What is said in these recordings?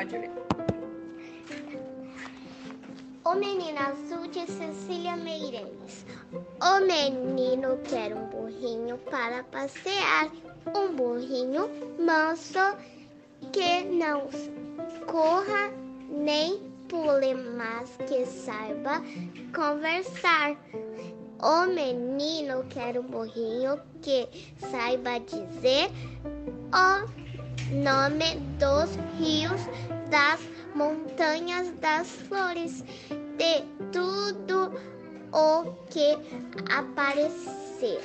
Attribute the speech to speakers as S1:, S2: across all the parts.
S1: pode.
S2: O Menino Azul de Cecília Meireles. O menino quer um burrinho para passear, um burrinho manso que não corra nem pule, mas que saiba conversar. O menino quer um burrinho que saiba dizer o nome dos rios, das montanhas, das flores, de tudo o que aparecer.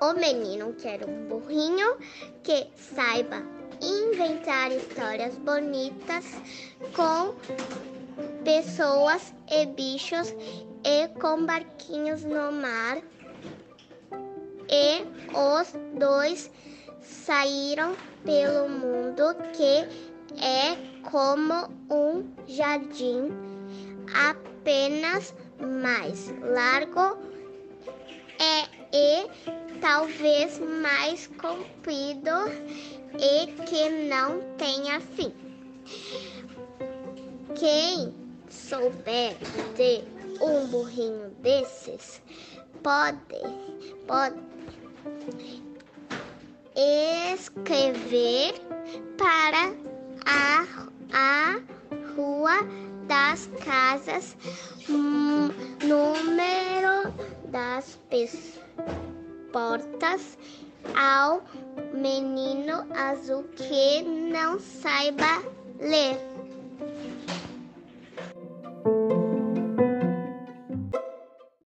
S2: O menino quer um burrinho que saiba inventar histórias bonitas com pessoas e bichos e com barquinhos no mar. E os dois saíram pelo mundo que é como um jardim, apenas mais largo é, e talvez mais comprido e que não tenha fim. Quem souber de um burrinho desses pode, pode escrever para a, a rua das casas, número das portas ao menino azul que não saiba ler.